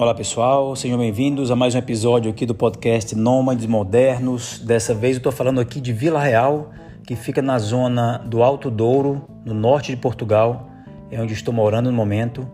Olá pessoal, sejam bem-vindos a mais um episódio aqui do podcast Nômades Modernos. Dessa vez eu estou falando aqui de Vila Real, que fica na zona do Alto Douro, no norte de Portugal, é onde estou morando no momento.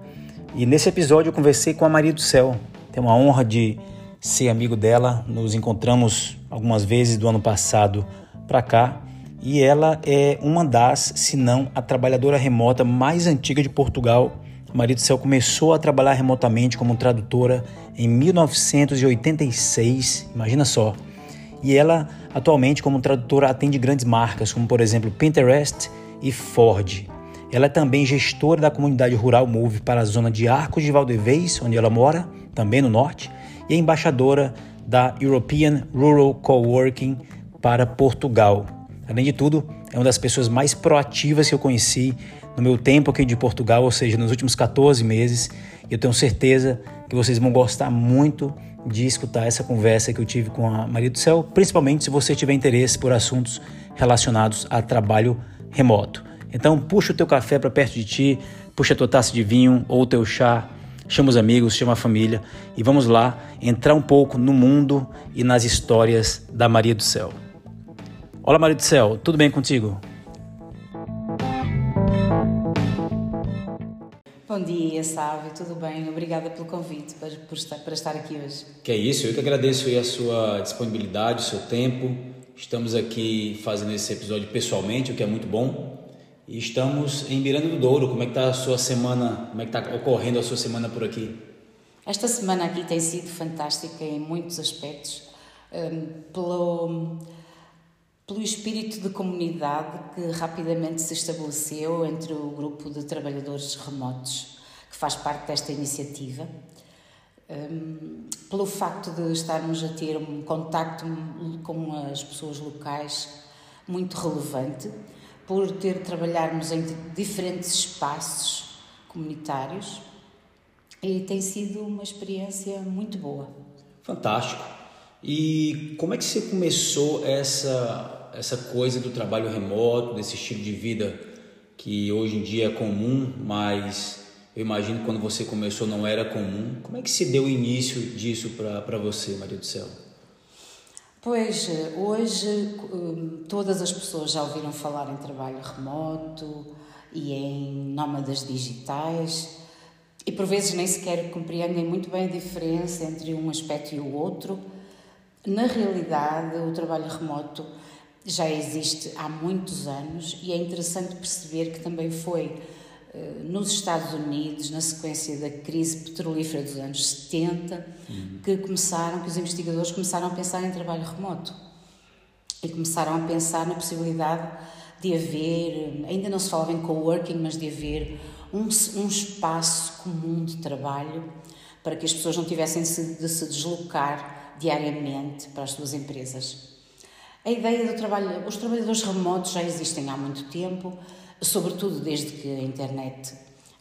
E nesse episódio eu conversei com a Maria do Céu. Tenho a honra de ser amigo dela. Nos encontramos algumas vezes do ano passado para cá. E ela é uma das, se não a trabalhadora remota mais antiga de Portugal Maria do Céu começou a trabalhar remotamente como tradutora em 1986, imagina só. E ela, atualmente, como tradutora, atende grandes marcas, como por exemplo Pinterest e Ford. Ela é também gestora da comunidade rural Move para a zona de Arcos de Valdevez, onde ela mora, também no norte, e é embaixadora da European Rural Coworking para Portugal. Além de tudo, é uma das pessoas mais proativas que eu conheci no meu tempo aqui de Portugal, ou seja, nos últimos 14 meses. Eu tenho certeza que vocês vão gostar muito de escutar essa conversa que eu tive com a Maria do Céu, principalmente se você tiver interesse por assuntos relacionados a trabalho remoto. Então, puxa o teu café para perto de ti, puxa a tua taça de vinho ou o teu chá, chama os amigos, chama a família e vamos lá entrar um pouco no mundo e nas histórias da Maria do Céu. Olá, Maria do Céu, tudo bem contigo? Dia, Sávio, tudo bem? Obrigada pelo convite para, por estar, para estar aqui hoje. Que é isso, eu que agradeço a sua disponibilidade, o seu tempo. Estamos aqui fazendo esse episódio pessoalmente, o que é muito bom. E estamos em Miranda do Douro. Como é que está a sua semana? Como é que está ocorrendo a sua semana por aqui? Esta semana aqui tem sido fantástica em muitos aspectos. Um, pelo pelo espírito de comunidade que rapidamente se estabeleceu entre o grupo de trabalhadores remotos que faz parte desta iniciativa, um, pelo facto de estarmos a ter um contacto com as pessoas locais muito relevante, por ter trabalharmos em diferentes espaços comunitários e tem sido uma experiência muito boa. Fantástico. E como é que você começou essa, essa coisa do trabalho remoto, desse estilo de vida que hoje em dia é comum, mas eu imagino que quando você começou não era comum. Como é que se deu o início disso para você, Maria do Céu? Pois, hoje hum, todas as pessoas já ouviram falar em trabalho remoto e em nómadas digitais e por vezes nem sequer compreendem muito bem a diferença entre um aspecto e o outro na realidade, o trabalho remoto já existe há muitos anos e é interessante perceber que também foi nos Estados Unidos, na sequência da crise petrolífera dos anos 70, uhum. que começaram, que os investigadores começaram a pensar em trabalho remoto e começaram a pensar na possibilidade de haver, ainda não se falava em coworking, mas de haver um, um espaço comum de trabalho para que as pessoas não tivessem de se, de se deslocar diariamente para as suas empresas. A ideia do trabalho, os trabalhadores remotos já existem há muito tempo, sobretudo desde que a internet,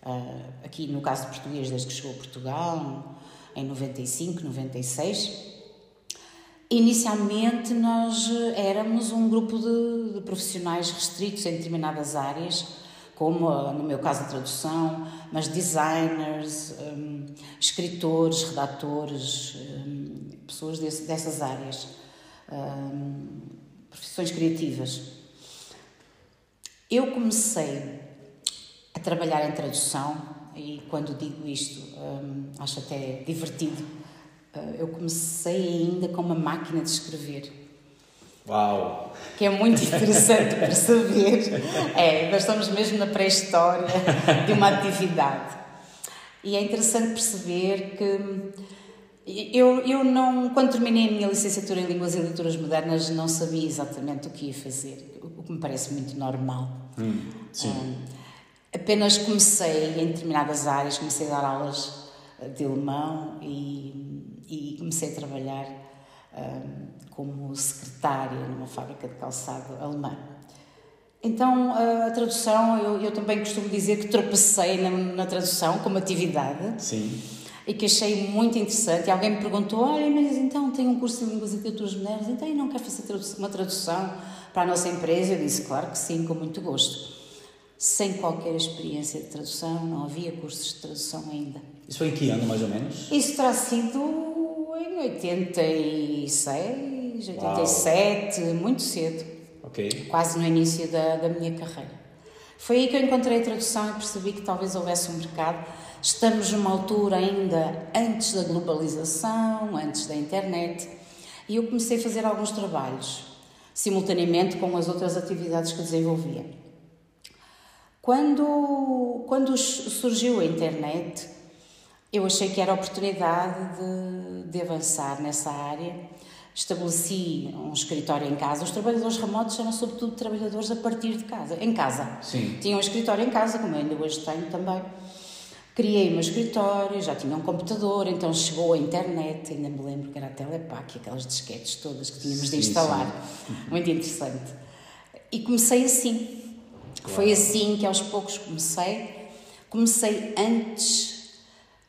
ah, aqui no caso de português, desde que chegou a Portugal, em 95, 96. Inicialmente nós éramos um grupo de, de profissionais restritos em determinadas áreas, como no meu caso a tradução, mas designers, um, escritores, redatores, um, pessoas desse, dessas áreas, um, profissões criativas. Eu comecei a trabalhar em tradução e quando digo isto hum, acho até divertido. Uh, eu comecei ainda com uma máquina de escrever Uau! Que é muito interessante perceber. É, nós estamos mesmo na pré-história de uma atividade. E é interessante perceber que eu, eu não, quando terminei a minha licenciatura em Línguas e Literaturas Modernas, não sabia exatamente o que ia fazer, o que me parece muito normal. Hum, sim. Um, apenas comecei em determinadas áreas, comecei a dar aulas de alemão e, e comecei a trabalhar um, como secretária numa fábrica de calçado alemã. Então, a tradução, eu, eu também costumo dizer que tropecei na, na, tradução como atividade. Sim. E que achei muito interessante. E alguém me perguntou: Olha, mas então tem um curso de Línguas e Literaturas Modernas, então e não quer fazer uma tradução para a nossa empresa? Eu disse: Claro que sim, com muito gosto. sem qualquer experiência de tradução, não havia cursos de tradução ainda. Isso foi em que ano, mais ou menos? Isso terá sido em 86, 87, Uau. muito cedo. Ok. Quase no início da, da minha carreira. Foi aí que eu encontrei a tradução e percebi que talvez houvesse um mercado. Estamos numa altura ainda antes da globalização, antes da internet, e eu comecei a fazer alguns trabalhos, simultaneamente com as outras atividades que desenvolvia. Quando, quando surgiu a internet, eu achei que era a oportunidade de, de avançar nessa área estabeleci um escritório em casa. Os trabalhadores remotos eram sobretudo trabalhadores a partir de casa, em casa. Sim. Tinham um escritório em casa, como eu ainda hoje tenho também. Criei o meu escritório, já tinha um computador, então chegou a internet, ainda me lembro que era a Telepac, aquelas disquetes todas que tínhamos sim, de instalar. Sim. Muito interessante. E comecei assim. Claro. Foi assim que aos poucos comecei. Comecei antes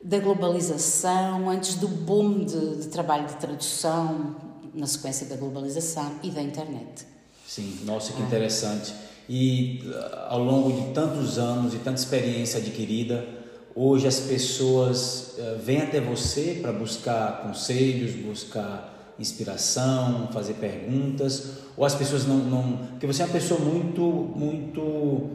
da globalização, antes do boom de, de trabalho de tradução, na sequência da globalização e da internet. Sim, nossa, que interessante. E uh, ao longo de tantos anos e tanta experiência adquirida, hoje as pessoas uh, vêm até você para buscar conselhos, buscar inspiração, fazer perguntas, ou as pessoas não, não porque você é uma pessoa muito, muito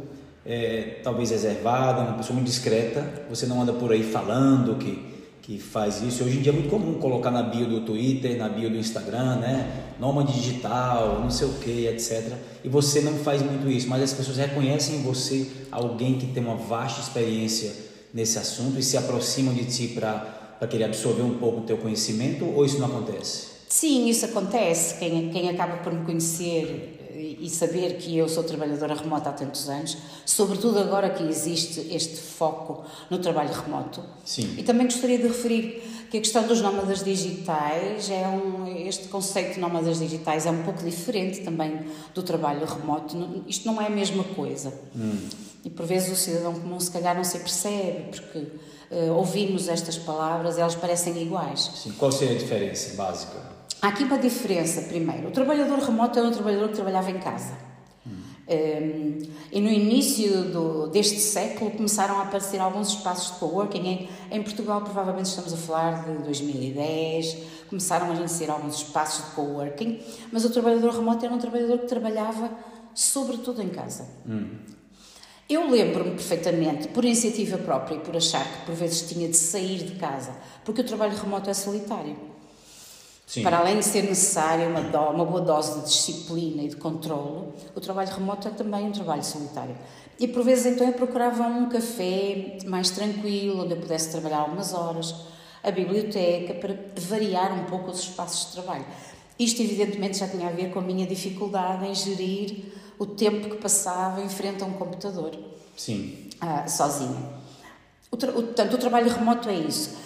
é, talvez reservada, uma pessoa muito discreta, você não anda por aí falando que que faz isso. Hoje em dia é muito comum colocar na bio do Twitter, na bio do Instagram, né? Nômade digital, não sei o que, etc. E você não faz muito isso, mas as pessoas reconhecem em você alguém que tem uma vasta experiência nesse assunto e se aproximam de ti para querer absorver um pouco o teu conhecimento ou isso não acontece? Sim, isso acontece. Quem, quem acaba por me conhecer e saber que eu sou trabalhadora remota há tantos anos, sobretudo agora que existe este foco no trabalho remoto. Sim. E também gostaria de referir que a questão dos nómadas digitais é um este conceito de nómadas digitais é um pouco diferente também do trabalho remoto. Isto não é a mesma coisa. Hum. E por vezes o cidadão comum se calhar não se percebe, porque uh, ouvimos estas palavras, elas parecem iguais. Sim. Qual seria a diferença básica? Há aqui uma diferença, primeiro. O trabalhador remoto era um trabalhador que trabalhava em casa. Hum. Um, e no início do, deste século começaram a aparecer alguns espaços de coworking. Em, em Portugal, provavelmente estamos a falar de 2010, começaram a nascer alguns espaços de coworking, mas o trabalhador remoto era um trabalhador que trabalhava sobretudo em casa. Hum. Eu lembro-me perfeitamente, por iniciativa própria e por achar que por vezes tinha de sair de casa, porque o trabalho remoto é solitário. Sim. Para além de ser necessária uma, do, uma boa dose de disciplina e de controlo, o trabalho remoto é também um trabalho solitário. E por vezes então eu procurava um café mais tranquilo, onde eu pudesse trabalhar algumas horas, a biblioteca, para variar um pouco os espaços de trabalho. Isto, evidentemente, já tinha a ver com a minha dificuldade em gerir o tempo que passava em frente a um computador. Sim. Ah, sozinha. O, o, portanto, o trabalho remoto é isso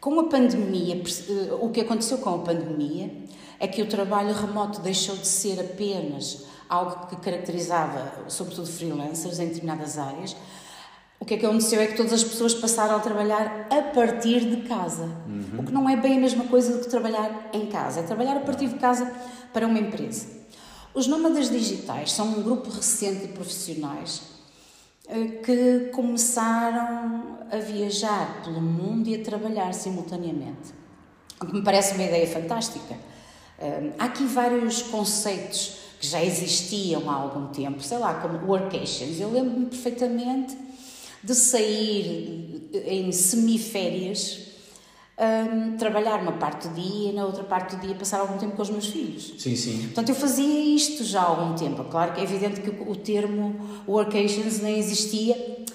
com a pandemia, eh, o que aconteceu com a pandemia é que o trabalho remoto deixou de ser apenas algo que caracterizava, sobretudo, freelancers em determinadas áreas. O que é que aconteceu é que todas as pessoas passaram a trabalhar a partir de casa. Uhum. O que não é bem a mesma coisa do que trabalhar em casa. É trabalhar a partir de casa para uma empresa. Os nómadas digitais são um grupo recente de profissionais eh, que começaram a viajar pelo mundo e a trabalhar simultaneamente. O que me parece uma ideia fantástica. Eh, há aqui vários conceitos que já existiam há algum tempo, sei lá, como workations. Eu lembro-me perfeitamente de sair em semiférias um, trabalhar uma parte do dia e na outra parte do dia passar algum tempo com os meus filhos. Sim, sim. Portanto, eu fazia isto já há algum tempo. Claro que é evidente que o termo workations nem existia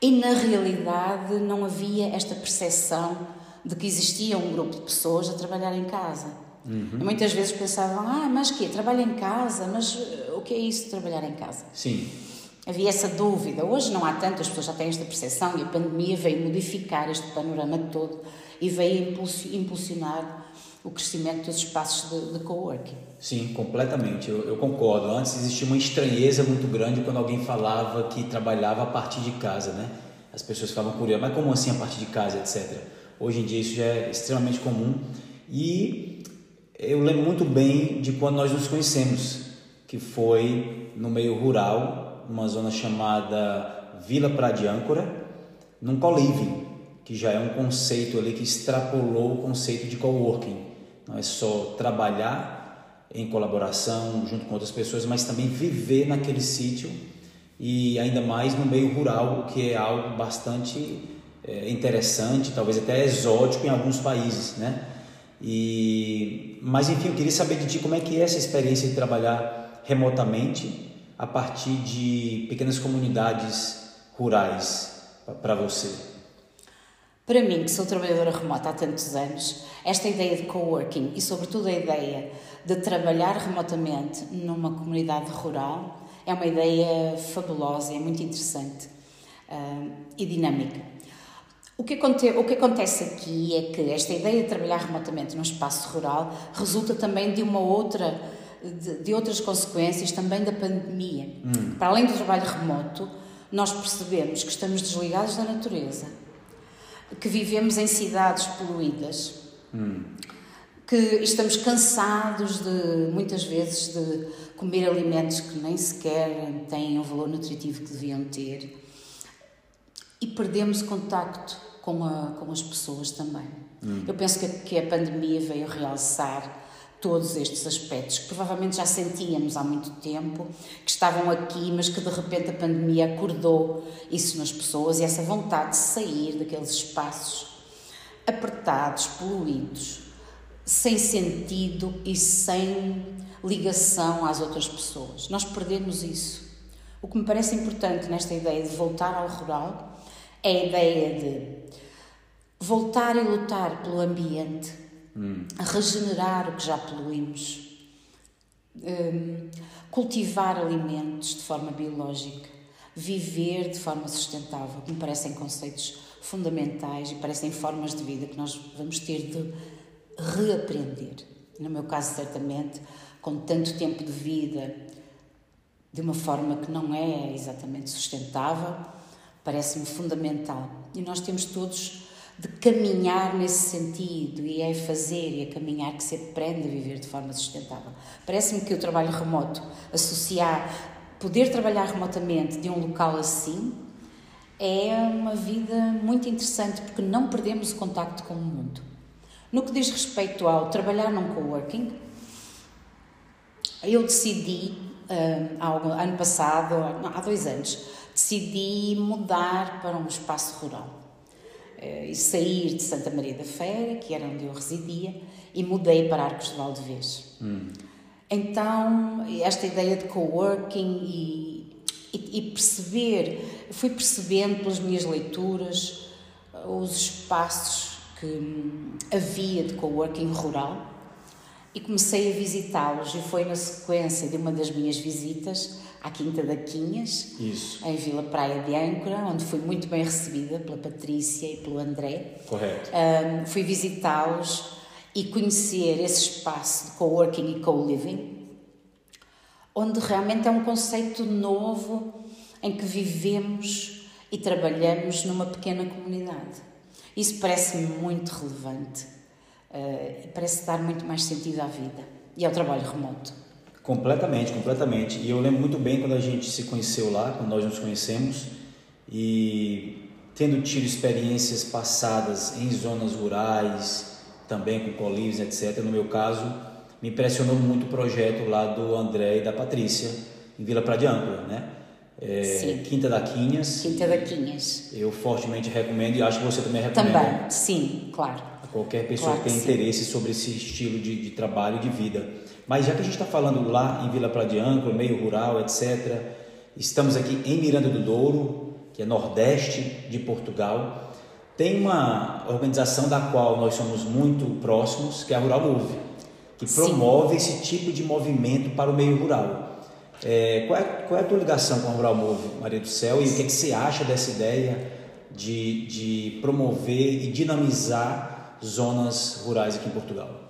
e, na realidade, não havia esta percepção de que existia um grupo de pessoas a trabalhar em casa. Uhum. Muitas vezes pensavam, ah, mas que Trabalho em casa? Mas eh, o que é isso de trabalhar em casa? Sim. Havia essa dúvida. Hoje não há tanto, as pessoas já têm esta percepção e a pandemia veio modificar este panorama todo e veio impulsionar o crescimento dos espaços de, de coworking. Sim, completamente. Eu, eu, concordo. Antes existia uma estranheza muito grande quando alguém falava que trabalhava a partir de casa, né? As pessoas ficavam curiosas, mas como assim a partir de casa, etc. Hoje em dia isso já é extremamente comum e eu lembro muito bem de quando nós nos conhecemos, que foi no meio rural uma zona chamada Vila Praia Âncora, num co-living, que já é um conceito ali que extrapolou o conceito de coworking. Não é só trabalhar em colaboração junto com outras pessoas, mas também viver naquele sítio e ainda mais no meio rural, o que é algo bastante é, interessante, talvez até exótico em alguns países, né? E, mas enfim, eu queria saber de ti como é que é essa experiência de trabalhar remotamente a partir de pequenas comunidades rurais para você. Para mim, que sou trabalhadora remota há tantos anos, esta ideia de coworking e, sobretudo, a ideia de trabalhar remotamente numa comunidade rural é uma ideia fabulosa, é muito interessante uh, e dinâmica. O que, o que acontece aqui é que esta ideia de trabalhar remotamente no espaço rural resulta também de uma outra, de, de outras consequências também da pandemia. Hum. Para além do trabalho remoto, nós percebemos que estamos desligados da natureza, que vivemos em cidades poluídas, hum. que estamos cansados de, muitas vezes, de comer alimentos que nem sequer têm o valor nutritivo que deviam ter e perdemos contacto com, a, com as pessoas também. Hum. Eu penso que, que a pandemia veio realçar todos estes aspectos que provavelmente já sentíamos há muito tempo, que estavam aqui, mas que de repente a pandemia acordou isso nas pessoas e essa vontade de sair daqueles espaços apertados, poluídos, sem sentido e sem ligação às outras pessoas. Nós perdemos isso. O que me parece importante nesta ideia de voltar ao rural é a ideia de voltar e lutar pelo ambiente, hum. regenerar o que já poluímos, um, cultivar alimentos de forma biológica, viver de forma sustentável, que me parecem conceitos fundamentais e parecem formas de vida que nós vamos ter de reaprender. No meu caso, certamente, com tanto tempo de vida de uma forma que não é exatamente sustentável, parece-me fundamental. E nós temos todos de caminhar nesse sentido e é fazer e é caminhar que se aprende a viver de forma sustentável. Parece-me que o trabalho remoto, associar, poder trabalhar remotamente de um local assim, é uma vida muito interessante porque não perdemos o contacto com o mundo. No que diz respeito ao trabalhar num coworking, eu decidi, um, ano passado, há dois anos, decidi mudar para um espaço rural e sair de Santa Maria da Feira, que era onde eu residia, e mudei para Arcos de Valdevez. Hum. Então, esta ideia de coworking e, e, e, perceber, fui percebendo pelas minhas leituras eh, os espaços que hum, havia de coworking rural e comecei a visitá-los e foi na sequência de uma das minhas visitas à Quinta da Quinhas, Isso. em Vila Praia de Âncora, onde fui muito bem recebida pela Patrícia e pelo André. Correto. Um, fui visitá-los e conhecer esse espaço de coworking e co-living, onde realmente é um conceito novo em que vivemos e trabalhamos numa pequena comunidade. Isso parece-me muito relevante uh, e parece dar muito mais sentido à vida e ao trabalho remoto. Completamente, completamente. E eu lembro muito bem quando a gente se conheceu lá, quando nós nos conhecemos, e tendo tido experiências passadas em zonas rurais, também com colírios, etc. No meu caso, me impressionou muito o projeto lá do André e da Patrícia, em Vila Âncora, né? É, Quinta da Quinhas. Quinta da Quinhas. Eu fortemente recomendo e acho que você também recomenda. Também, sim, claro. A qualquer pessoa claro que tenha interesse sobre esse estilo de, de trabalho e de vida. Mas já que a gente está falando lá em Vila Pradianco, meio rural, etc., estamos aqui em Miranda do Douro, que é nordeste de Portugal. Tem uma organização da qual nós somos muito próximos, que é a Rural Move, que promove Sim. esse tipo de movimento para o meio rural. É, qual, é, qual é a tua ligação com a Rural Move, Maria do Céu, e o que, é que você acha dessa ideia de, de promover e dinamizar zonas rurais aqui em Portugal?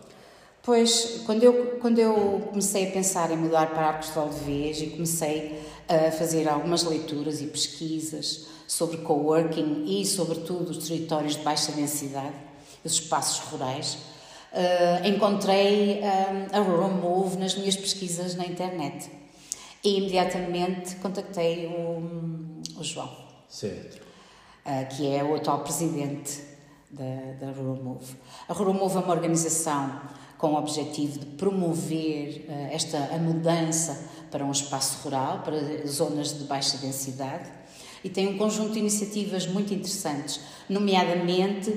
Pois, quando eu, quando eu comecei a pensar em mudar para Arcos de Valdevez e comecei a fazer algumas leituras e pesquisas sobre coworking e, sobretudo, os territórios de baixa densidade, os espaços rurais, uh, encontrei uh, a Rural Move nas minhas pesquisas na internet. E imediatamente contactei o, o João. Uh, que é o atual presidente da, da Rural Move. A Rural Move é uma organização com o objetivo de promover uh, esta a mudança para um espaço rural, para zonas de baixa densidade, e tem um conjunto de iniciativas muito interessantes, nomeadamente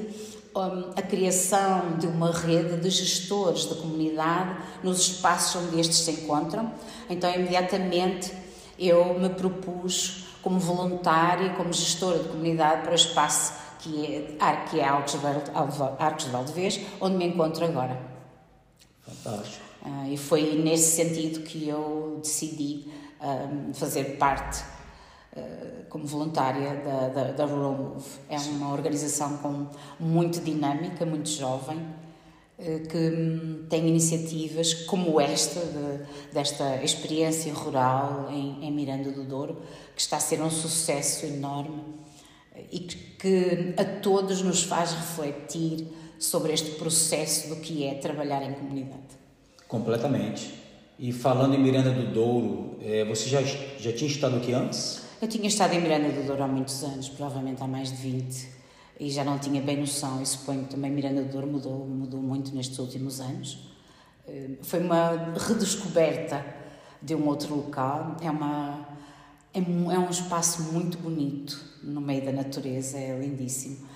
um, a criação de uma rede de gestores da comunidade nos espaços onde estes se encontram. Então, imediatamente, eu me propus como voluntária, como gestora de comunidade para o espaço que é, que é Arcos de Valdevez, onde me encontro agora. Fantástico. Uh, e foi nesse sentido que eu decidi uh, fazer parte uh, como voluntária da, da, da, Rural Move. É uma organização com, muito dinâmica, muito jovem, que um, tem iniciativas como esta, de, desta experiência rural em, em Miranda do Douro, que está a ser um sucesso enorme e que, que a todos nos faz refletir sobre este processo do que é trabalhar em comunidade. Completamente. E falando em Miranda do Douro, é, você já, já tinha estado aqui antes? Eu tinha estado em Miranda do Douro há muitos anos, provavelmente há mais de 20, e já não tinha bem noção, e suponho que também Miranda do Douro mudou, mudou muito nestes últimos anos. Eh, foi uma redescoberta de um outro local, é, uma, é, é um espaço muito bonito no meio da natureza, é lindíssimo,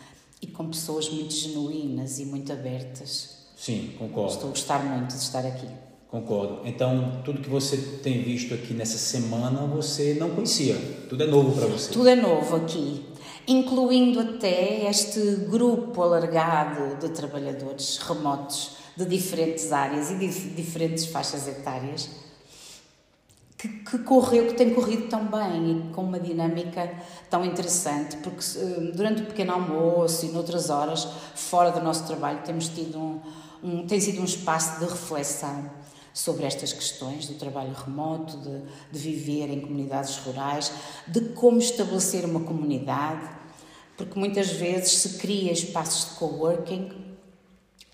e com pessoas muito genuínas e muito abertas Sim, concordo. Estou a gostar muito de estar aqui. Concordo. Então, tudo que você tem visto aqui nessa semana, você não conhecia. Tudo é novo para você. Tudo é novo aqui, incluindo até este grupo alargado de trabalhadores remotos de diferentes áreas e de diferentes faixas etárias que, que, correu, que tem corrido tão bem e com uma dinâmica tão interessante, porque eh, durante o pequeno almoço e noutras horas, fora do nosso trabalho, temos tido um, um, tem sido um espaço de reflexão sobre estas questões do trabalho remoto, de, de viver em comunidades rurais, de como estabelecer uma comunidade, porque muitas vezes se cria espaços de coworking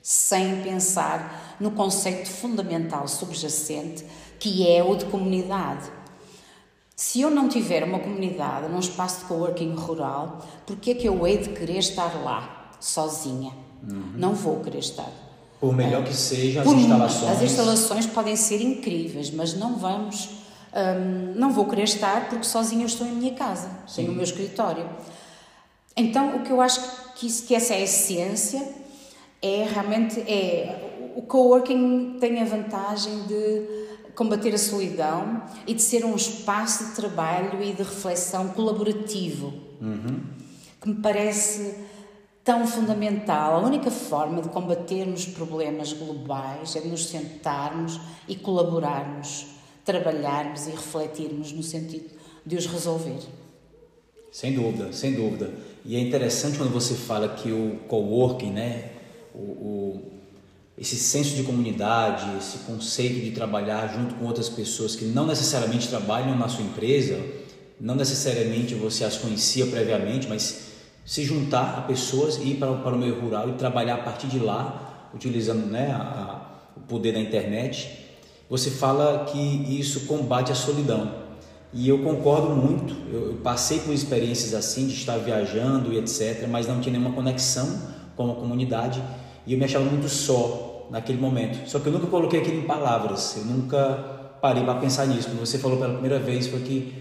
sem pensar no conceito fundamental subjacente que é o de comunidade. Se eu não tiver uma comunidade num espaço de coworking rural, por que é que eu hei de querer estar lá, sozinha? Uhum. Não vou querer estar. Por melhor que sejam as instalações. As instalações podem ser incríveis, mas não vamos. Hum, não vou querer estar porque sozinha eu estou em minha casa, Sim. tenho o meu escritório. Então, o que eu acho que, isso, que essa é a essência é realmente é o coworking tem a vantagem de combater a solidão e de ser um espaço de trabalho e de reflexão colaborativo uhum. que me parece tão fundamental. A única forma de combatermos problemas globais é de nos sentarmos e colaborarmos, trabalharmos e refletirmos no sentido de os resolver. Sem dúvida, sem dúvida. E é interessante quando você fala que o coworking, né, o, o, esse senso de comunidade, esse conceito de trabalhar junto com outras pessoas que não necessariamente trabalham na sua empresa, não necessariamente você as conhecia previamente, mas se juntar a pessoas e ir para, para o meio rural e trabalhar a partir de lá, utilizando né, a, a, o poder da internet, você fala que isso combate a solidão. E eu concordo muito, eu, eu passei por experiências assim, de estar viajando e etc., mas não tinha nenhuma conexão com a comunidade e eu me achava muito só naquele momento. Só que eu nunca coloquei aquilo em palavras, eu nunca parei para pensar nisso. Quando você falou pela primeira vez, foi que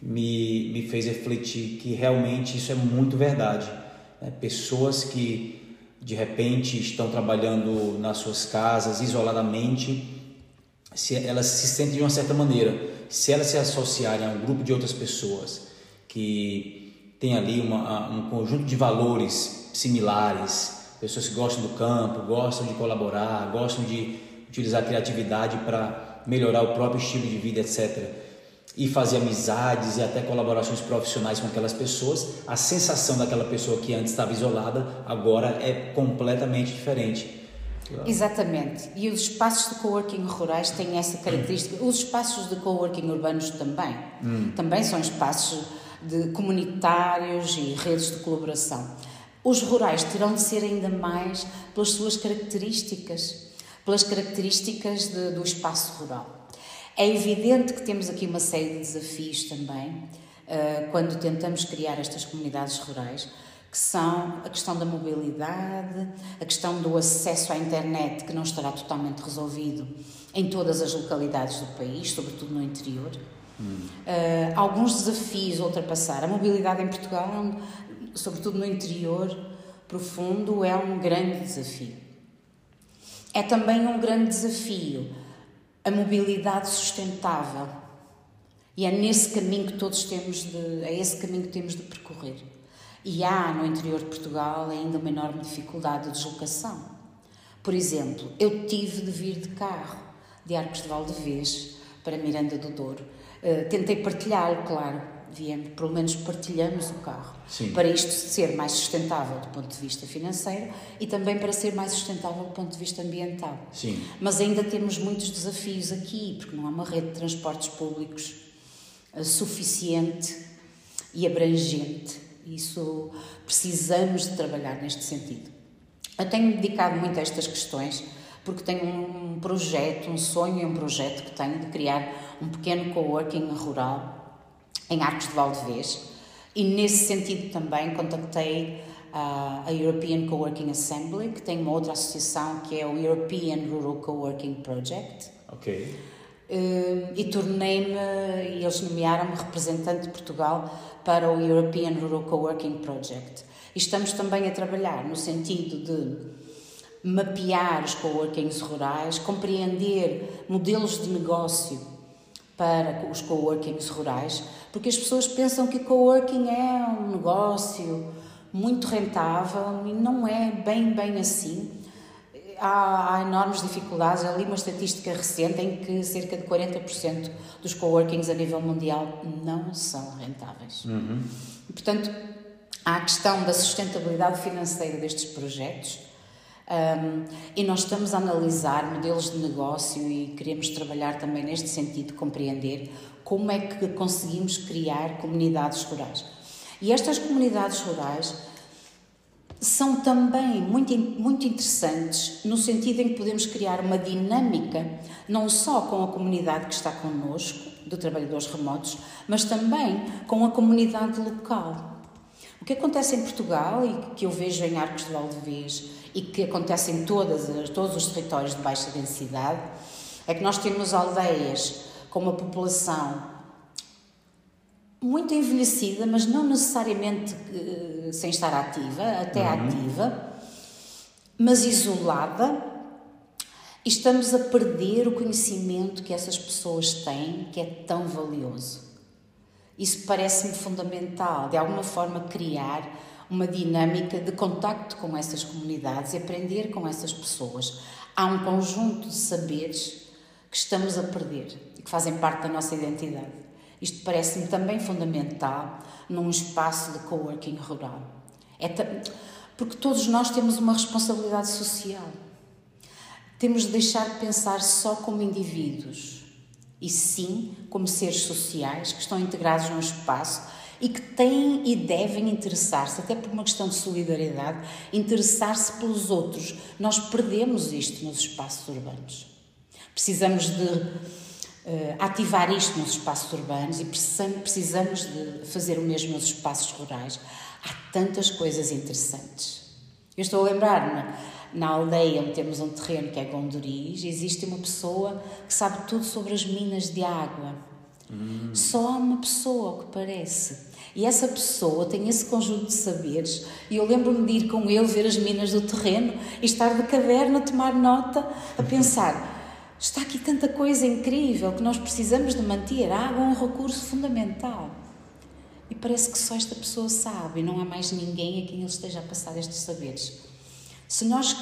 me, me fez refletir que realmente isso é muito verdade. Né? Pessoas que de repente estão trabalhando nas suas casas isoladamente, se elas se sentem de uma certa maneira, se elas se associarem a um grupo de outras pessoas que tem ali uma, um conjunto de valores similares, pessoas que gostam do campo, gostam de colaborar, gostam de utilizar a criatividade para melhorar o próprio estilo de vida, etc e fazer amizades e até colaborações profissionais com aquelas pessoas, a sensação daquela pessoa que antes estava isolada agora é completamente diferente. Exatamente. E os espaços de coworking rurais têm essa característica. Os espaços de coworking urbanos também. Hum. Também são espaços de comunitários e redes de colaboração. Os rurais terão de ser ainda mais pelas suas características, pelas características de, do espaço rural. É evidente que temos aqui uma série de desafios também uh, quando tentamos criar estas comunidades rurais, que são a questão da mobilidade, a questão do acesso à internet, que não estará totalmente resolvido em todas as localidades do país, sobretudo no interior. Hum. Uh, alguns desafios a ultrapassar. A mobilidade em Portugal, sobretudo no interior profundo, é um grande desafio. É também um grande desafio a mobilidade sustentável. E é nesse caminho que todos temos de, é esse caminho que temos de percorrer. E há no interior de Portugal ainda uma enorme dificuldade de deslocação. Por exemplo, eu tive de vir de carro de Arcos de Valdevez para Miranda do Douro. Uh, tentei partilhá-lo, claro, viemos, pelo menos partilhamos o carro. Sim. Para isto ser mais sustentável do ponto de vista financeiro e também para ser mais sustentável do ponto de vista ambiental. Sim. Mas ainda temos muitos desafios aqui, porque não há uma rede de transportes públicos uh, suficiente e abrangente. Isso precisamos de trabalhar neste sentido. Eu tenho dedicado muito a estas questões porque tenho um projeto, um sonho e um projeto que tenho de criar um pequeno coworking rural em Arcos de Valdevez e nesse sentido também contactei a European Coworking Assembly, que tem uma outra associação que é o European Rural Coworking Project. Ok. Eh, e tornei-me, e eles nomearam-me representante de Portugal para o European Rural Coworking Project. E estamos também a trabalhar no sentido de mapear os coworkings rurais, compreender modelos de negócio para os coworkings rurais, porque as pessoas pensam que coworking é um negócio muito rentável e não é bem, bem assim. Há, há enormes dificuldades. Ali uma estatística recente em que cerca de 40% dos coworkings a nível mundial não são rentáveis. Uhum. portanto, há a questão da sustentabilidade financeira destes projetos, um, e nós estamos a analisar modelos de negócio e queremos trabalhar também neste sentido, de compreender como é que conseguimos criar comunidades rurais. E estas comunidades rurais são também muito, muito interessantes no sentido em que podemos criar uma dinâmica não só com a comunidade que está connosco, de trabalhadores remotos, mas também com a comunidade local. O que acontece em Portugal e que eu vejo em Arcos de Valdevez e que acontece em todas, todos os territórios de baixa densidade, é que nós temos aldeias com uma população muito envelhecida, mas não necessariamente uh, sem estar ativa, até uhum. ativa, mas isolada, e estamos a perder o conhecimento que essas pessoas têm, que é tão valioso. Isso parece-me fundamental, de alguma forma criar uma dinâmica de contacto com essas comunidades e aprender com essas pessoas. Há um conjunto de saberes que estamos a perder e que fazem parte da nossa identidade. Isto parece-me também fundamental num espaço de coworking rural. É porque todos nós temos uma responsabilidade social. Temos de deixar de pensar só como indivíduos e sim como seres sociais que estão integrados num espaço e que têm e devem interessar-se, até por uma questão de solidariedade, interessar-se pelos outros. Nós perdemos isto nos espaços urbanos. Precisamos de uh, ativar isto nos espaços urbanos e precisamos de fazer o mesmo nos espaços rurais. Há tantas coisas interessantes. Eu estou a lembrar-me, na aldeia onde temos um terreno que é Gondoriz, existe uma pessoa que sabe tudo sobre as minas de água Hum. Só há uma pessoa que parece. E essa pessoa tem esse conjunto de saberes. E eu lembro-me de ir com ele ver as minas do terreno e estar de caverna a tomar nota, a pensar: está aqui tanta coisa incrível que nós precisamos de manter. A água é um recurso fundamental. E parece que só esta pessoa sabe e não há mais ninguém a quem ele esteja a passar estes saberes. Se nós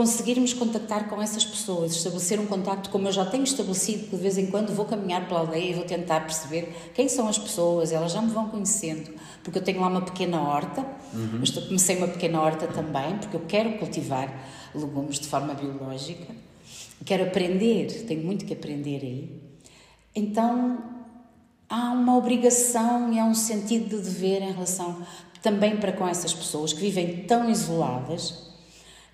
conseguirmos contactar com essas pessoas, estabelecer um contacto como eu já tenho estabelecido, que de vez em quando vou caminhar pela aldeia e vou tentar perceber quem são as pessoas, elas já me vão conhecendo, porque eu tenho lá uma pequena horta, uhum. eu comecei uma pequena horta também, porque eu quero cultivar legumes de forma biológica, quero aprender, tenho muito que aprender aí. Então há uma obrigação e há um sentido de dever em relação também para com essas pessoas que vivem tão isoladas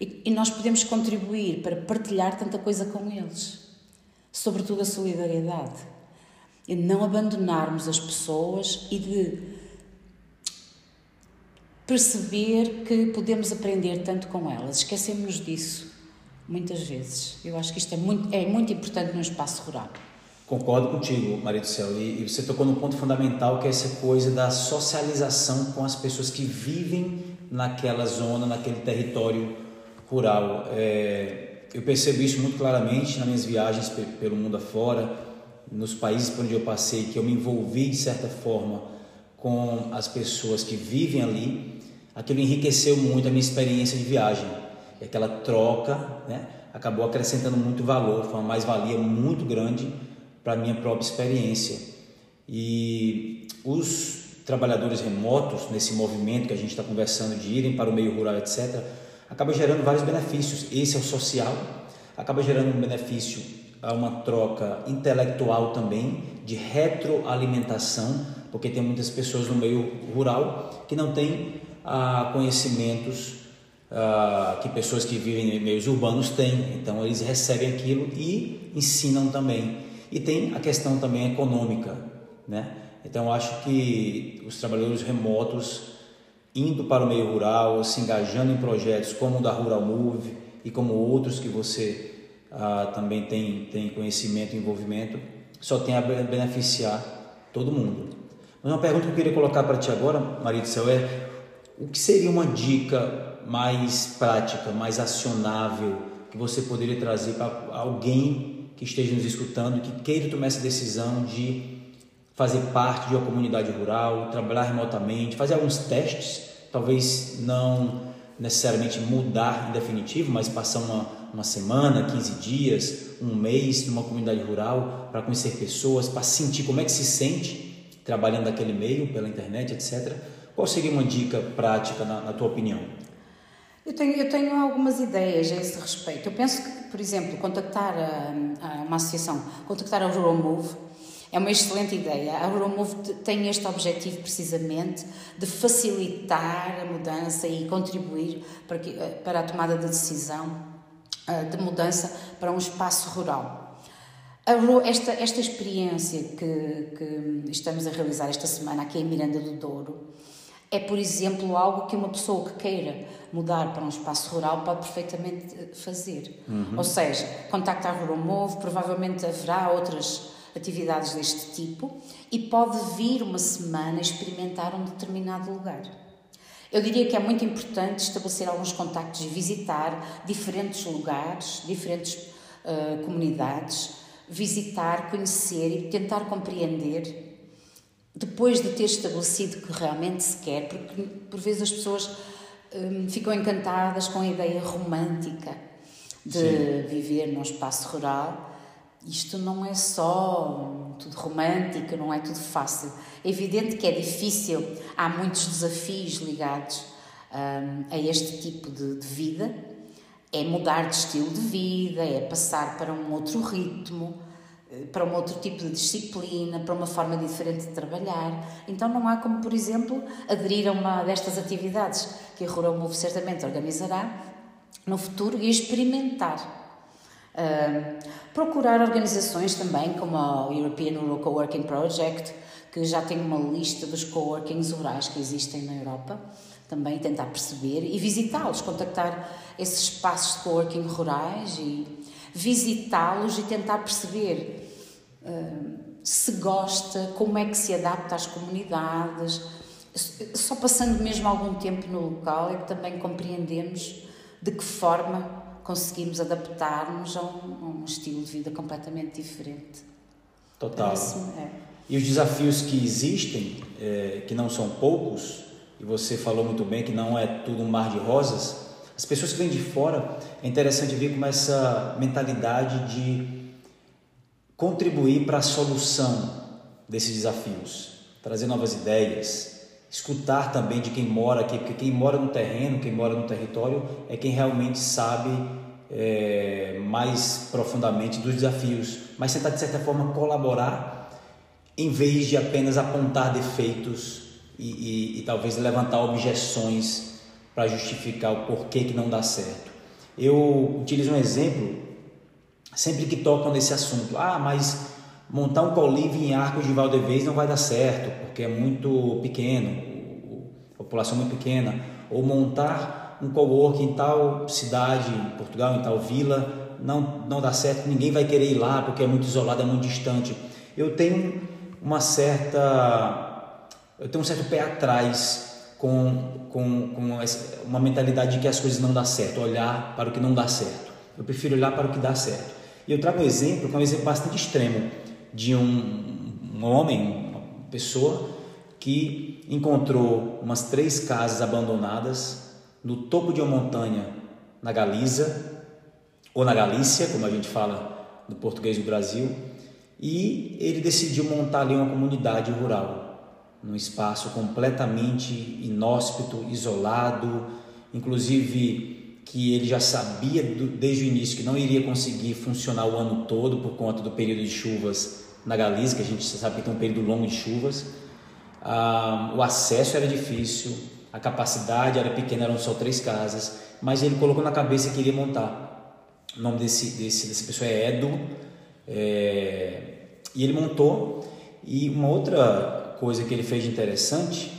e, e nós podemos contribuir para partilhar tanta coisa com eles. sobretudo a solidariedade. E não abandonarmos as pessoas e de perceber que podemos aprender tanto com elas. Esquecemos disso muitas vezes. Eu acho que isto é muito, é muito importante no espaço rural. Concordo contigo, Maria do Céu. E, e você tocou num ponto fundamental que é essa coisa da socialização com as pessoas que vivem naquela zona, naquele território rural. É, eu percebo isso muito claramente nas minhas viagens pelo mundo afora, nos países por onde eu passei, que eu me envolvi de certa forma com as pessoas que vivem ali. Aquilo enriqueceu muito a minha experiência de viagem. E aquela troca né, acabou acrescentando muito valor, foi uma mais-valia muito grande para a minha própria experiência. E os trabalhadores remotos, nesse movimento que a gente está conversando de irem para o meio rural, etc., acaba gerando vários benefícios. Esse é o social, acaba gerando um benefício a uma troca intelectual também, de retroalimentação, porque tem muitas pessoas no meio rural que não têm ah, conhecimentos ah, que pessoas que vivem em meios urbanos têm. Então eles recebem aquilo e ensinam também. E tem a questão também econômica, né? Então acho que os trabalhadores remotos indo para o meio rural, se engajando em projetos como o da Rural Move e como outros que você ah, também tem, tem conhecimento e envolvimento, só tem a beneficiar todo mundo. Mas uma pergunta que eu queria colocar para ti agora, Maria do Céu, é o que seria uma dica mais prática, mais acionável que você poderia trazer para alguém que esteja nos escutando, que queira tomar essa decisão de fazer parte de uma comunidade rural, trabalhar remotamente, fazer alguns testes, talvez não necessariamente mudar em definitivo, mas passar uma, uma semana, 15 dias, um mês numa comunidade rural para conhecer pessoas, para sentir como é que se sente trabalhando naquele meio, pela internet, etc. Qual seria uma dica prática na, na tua opinião? Eu tenho, eu tenho algumas ideias a esse respeito. Eu penso que, por exemplo, contactar a, a uma associação, contactar a Rural Move, é uma excelente ideia. A Euromove tem este objetivo precisamente de facilitar a mudança e contribuir para, que, eh, para a tomada de decisão eh, de mudança para um espaço rural. Esta, esta experiência que, que estamos a realizar esta semana aqui em Miranda do Douro é, por exemplo, algo que uma pessoa que queira mudar para um espaço rural pode perfeitamente eh, fazer. Uhum. Ou seja, contacta a Ruromove, provavelmente haverá outras atividades deste tipo e pode vir uma semana experimentar um determinado lugar. Eu diria que é muito importante estabelecer alguns contactos e visitar diferentes lugares, diferentes uh, comunidades, visitar, conhecer e tentar compreender depois de ter estabelecido que realmente se quer, porque por vezes as pessoas um, ficam encantadas com a ideia romântica de Sim. viver num espaço rural isto não é só tudo romântico, não é tudo fácil. É evidente que é difícil, há muitos desafios ligados um, a este tipo de, de, vida. É mudar de estilo de vida, é passar para um outro ritmo, eh, para um outro tipo de disciplina, para uma forma diferente de trabalhar. Então não há como, por exemplo, aderir a uma destas atividades que a Rural Move certamente organizará no futuro e experimentar Procurar organizações também como a European Rural Coworking Project, que já tem uma lista dos coworkings rurais que existem na Europa, também tentar perceber e visitá-los, contactar esses espaços de coworking rurais e visitá-los e tentar perceber uh, se gosta, como é que se adapta às comunidades. Só passando mesmo algum tempo no local é que também compreendemos de que forma conseguimos adaptar-nos a, um, a um, estilo de vida completamente diferente. Total. é. E os desafios que existem, é, que não são poucos, e você falou muito bem que não é tudo um mar de rosas, as pessoas que vêm de fora, é interessante ver como essa mentalidade de contribuir para a solução desses desafios, trazer novas ideias, escutar também de quem mora aqui, porque quem mora no terreno, quem mora no território, é quem realmente sabe é, mais profundamente dos desafios, mas tentar de certa forma colaborar em vez de apenas apontar defeitos e, e, e talvez levantar objeções para justificar o porquê que não dá certo. Eu utilizo um exemplo sempre que tocam nesse assunto. Ah, mas montar um co-living em Arcos de Valdevez não vai dar certo, porque é muito pequeno, a população é muito pequena. Ou montar um co-work em tal cidade, em Portugal, em tal vila, não, não dá certo, ninguém vai querer ir lá porque é muito isolado, é muito distante. Eu tenho uma certa, eu tenho um certo pé atrás com, com, com uma mentalidade de que as coisas não dão certo, olhar para o que não dá certo. Eu prefiro olhar para o que dá certo. E eu trago um exemplo que é um exemplo bastante extremo de um, um homem, uma pessoa que encontrou umas três casas abandonadas no topo de uma montanha na Galiza ou na Galícia, como a gente fala no português do Brasil, e ele decidiu montar ali uma comunidade rural, num espaço completamente inóspito, isolado, inclusive que ele já sabia desde o início que não iria conseguir funcionar o ano todo por conta do período de chuvas na Galícia, que a gente sabe que tem um período longo de chuvas. Ah, o acesso era difícil, a capacidade era pequena, eram só três casas, mas ele colocou na cabeça que iria montar. O nome desse, desse, dessa pessoa é Edu, é, e ele montou. E uma outra coisa que ele fez de interessante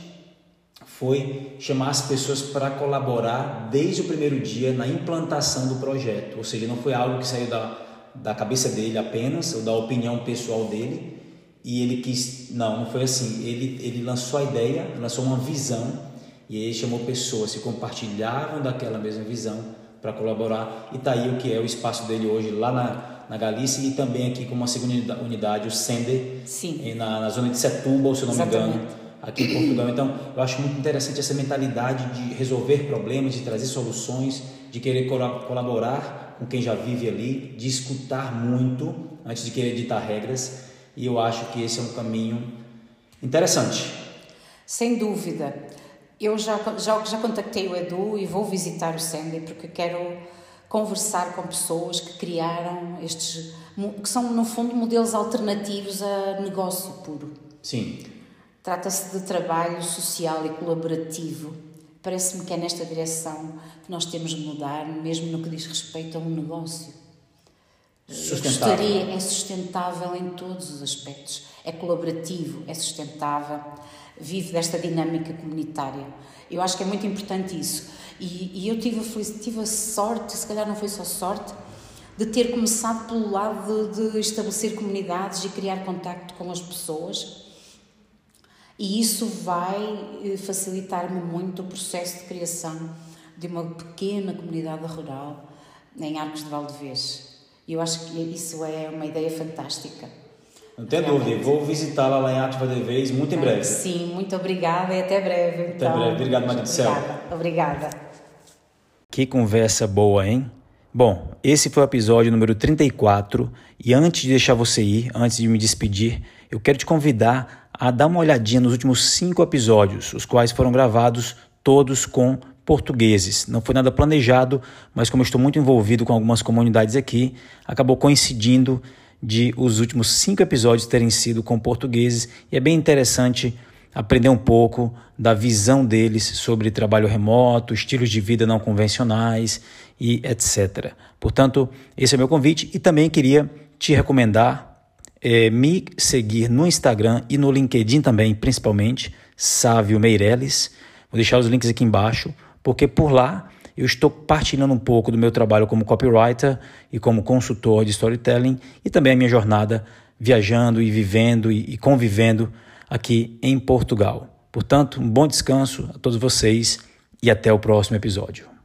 foi chamar as pessoas para colaborar desde o primeiro dia na implantação do projeto, ou seja, não foi algo que saiu da, da cabeça dele apenas, ou da opinião pessoal dele, e ele quis, não, não foi assim, ele, ele lançou a ideia, lançou uma visão, e aí chamou pessoas que compartilhavam daquela mesma visão para colaborar, e tá aí o que é o espaço dele hoje lá na, na Galícia e também aqui com uma segunda unidade, o Sender, Sim. Na, na zona de Setúbal, se não Exatamente. me engano, aqui em Portugal. Então, eu acho muito interessante essa mentalidade de resolver problemas, de trazer soluções, de querer colaborar com quem já vive ali, de escutar muito antes de querer ditar regras. E eu acho que esse é um caminho interessante. Sem dúvida. Eu já, já, já contactei o Edu e vou visitar o Sandy porque quero conversar com pessoas que criaram estes, que são no fundo modelos alternativos a negócio puro. Sim. Trata-se de trabalho social e colaborativo. Parece-me que é nesta direção que nós temos de mudar, mesmo no que diz respeito a um negócio. Sustentável. Gostaria, é sustentável em todos os aspectos. É colaborativo, é sustentável, vive desta dinâmica comunitária. Eu acho que é muito importante isso. E, e eu tive a, tive a sorte, se calhar não foi só sorte, de ter começado pelo lado de, de estabelecer comunidades e criar contacto com as pessoas. E isso vai facilitar-me muito o processo de criação de uma pequena comunidade rural em Arcos de Valdevez. E eu acho que isso é uma ideia fantástica. Não tem dúvida, vou visitá-la lá em Arcos de Valdevez muito em breve. Sim, muito obrigada e até breve. Até então. breve, obrigado, Maria do Céu. Obrigada, obrigada. Que conversa boa, hein? Bom, esse foi o episódio número 34 e antes de deixar você ir, antes de me despedir, eu quero te convidar a dar uma olhadinha nos últimos cinco episódios, os quais foram gravados todos com portugueses. Não foi nada planejado, mas como eu estou muito envolvido com algumas comunidades aqui, acabou coincidindo de os últimos cinco episódios terem sido com portugueses e é bem interessante aprender um pouco da visão deles sobre trabalho remoto, estilos de vida não convencionais e etc. Portanto, esse é meu convite e também queria te recomendar é, me seguir no Instagram e no LinkedIn também, principalmente, Sávio Meirelles. Vou deixar os links aqui embaixo, porque por lá eu estou partilhando um pouco do meu trabalho como copywriter e como consultor de storytelling e também a minha jornada viajando e vivendo e, e convivendo aqui em Portugal. Portanto, um bom descanso a todos vocês e até o próximo episódio.